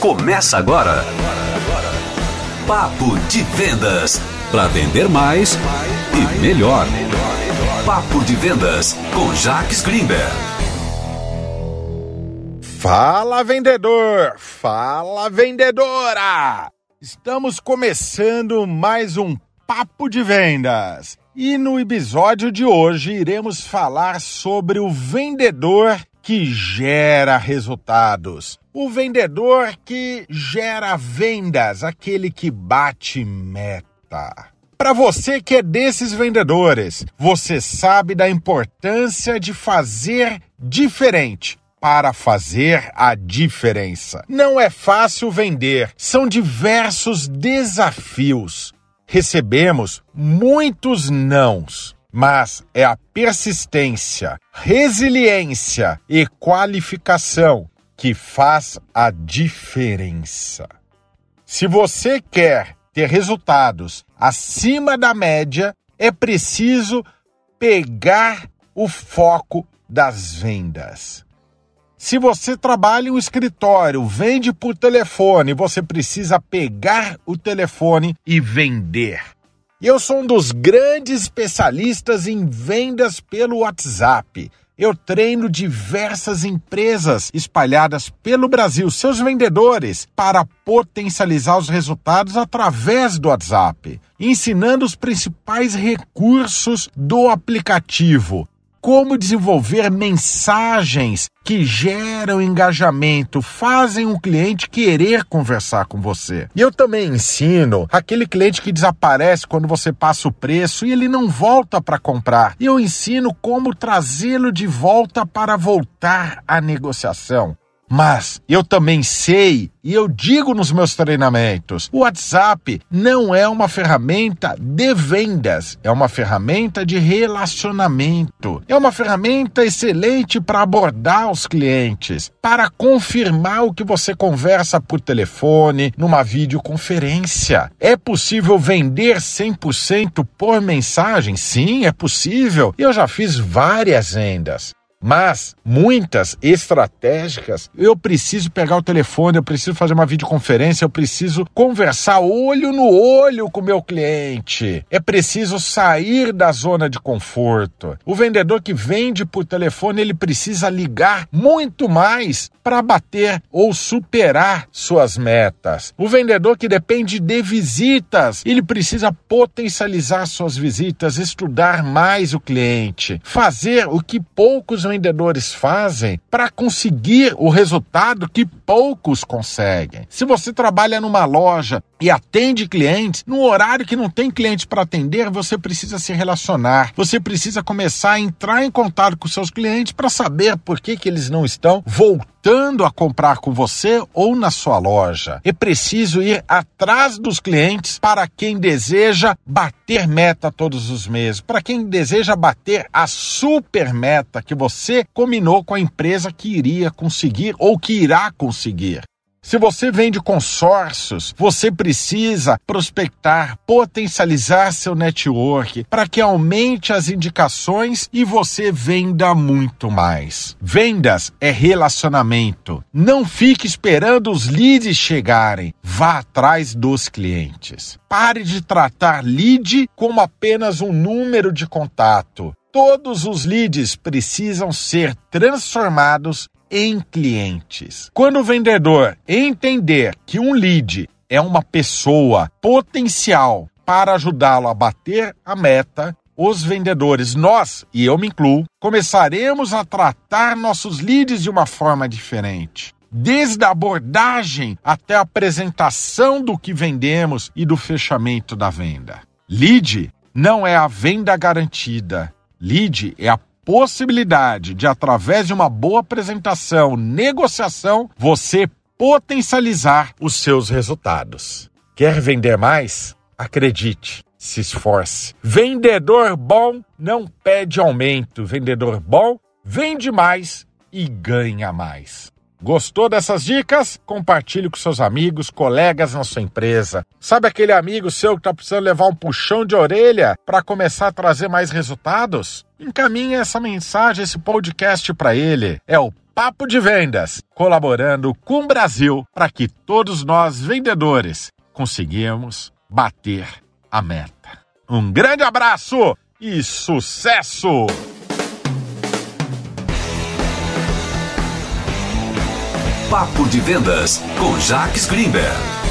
Começa agora. Papo de Vendas. Para vender mais e melhor. Papo de Vendas com Jacques Greenberg. Fala vendedor, fala vendedora! Estamos começando mais um Papo de Vendas. E no episódio de hoje iremos falar sobre o vendedor que gera resultados. O vendedor que gera vendas, aquele que bate meta. Para você que é desses vendedores, você sabe da importância de fazer diferente para fazer a diferença. Não é fácil vender, são diversos desafios. Recebemos muitos nãos mas é a persistência, resiliência e qualificação que faz a diferença. Se você quer ter resultados acima da média, é preciso pegar o foco das vendas. Se você trabalha em um escritório, vende por telefone, você precisa pegar o telefone e vender. Eu sou um dos grandes especialistas em vendas pelo WhatsApp. Eu treino diversas empresas espalhadas pelo Brasil, seus vendedores, para potencializar os resultados através do WhatsApp, ensinando os principais recursos do aplicativo como desenvolver mensagens que geram engajamento, fazem o cliente querer conversar com você. E eu também ensino aquele cliente que desaparece quando você passa o preço e ele não volta para comprar. E eu ensino como trazê-lo de volta para voltar à negociação. Mas eu também sei e eu digo nos meus treinamentos: o WhatsApp não é uma ferramenta de vendas, é uma ferramenta de relacionamento. É uma ferramenta excelente para abordar os clientes, para confirmar o que você conversa por telefone, numa videoconferência. É possível vender 100% por mensagem? Sim, é possível. Eu já fiz várias vendas. Mas muitas estratégicas, eu preciso pegar o telefone, eu preciso fazer uma videoconferência, eu preciso conversar olho no olho com o meu cliente. É preciso sair da zona de conforto. O vendedor que vende por telefone, ele precisa ligar muito mais para bater ou superar suas metas. O vendedor que depende de visitas, ele precisa potencializar suas visitas, estudar mais o cliente, fazer o que poucos vendedores fazem para conseguir o resultado que poucos conseguem. Se você trabalha numa loja e atende clientes, no horário que não tem cliente para atender, você precisa se relacionar. Você precisa começar a entrar em contato com seus clientes para saber por que, que eles não estão voltando a comprar com você ou na sua loja. É preciso ir atrás dos clientes para quem deseja bater meta todos os meses, para quem deseja bater a super meta que você combinou com a empresa que iria conseguir ou que irá conseguir. Se você vende consórcios, você precisa prospectar, potencializar seu network para que aumente as indicações e você venda muito mais. Vendas é relacionamento. Não fique esperando os leads chegarem. Vá atrás dos clientes. Pare de tratar lead como apenas um número de contato. Todos os leads precisam ser transformados em clientes. Quando o vendedor entender que um lead é uma pessoa potencial para ajudá-lo a bater a meta, os vendedores, nós, e eu me incluo, começaremos a tratar nossos leads de uma forma diferente. Desde a abordagem até a apresentação do que vendemos e do fechamento da venda. Lead não é a venda garantida. Lead é a possibilidade de, através de uma boa apresentação, negociação, você potencializar os seus resultados. Quer vender mais? Acredite, se esforce. Vendedor bom não pede aumento. Vendedor bom vende mais e ganha mais. Gostou dessas dicas? Compartilhe com seus amigos, colegas na sua empresa. Sabe aquele amigo seu que está precisando levar um puxão de orelha para começar a trazer mais resultados? Encaminhe essa mensagem, esse podcast para ele. É o Papo de Vendas, colaborando com o Brasil para que todos nós vendedores conseguimos bater a meta. Um grande abraço e sucesso! Papo de Vendas com Jacques Greenberg.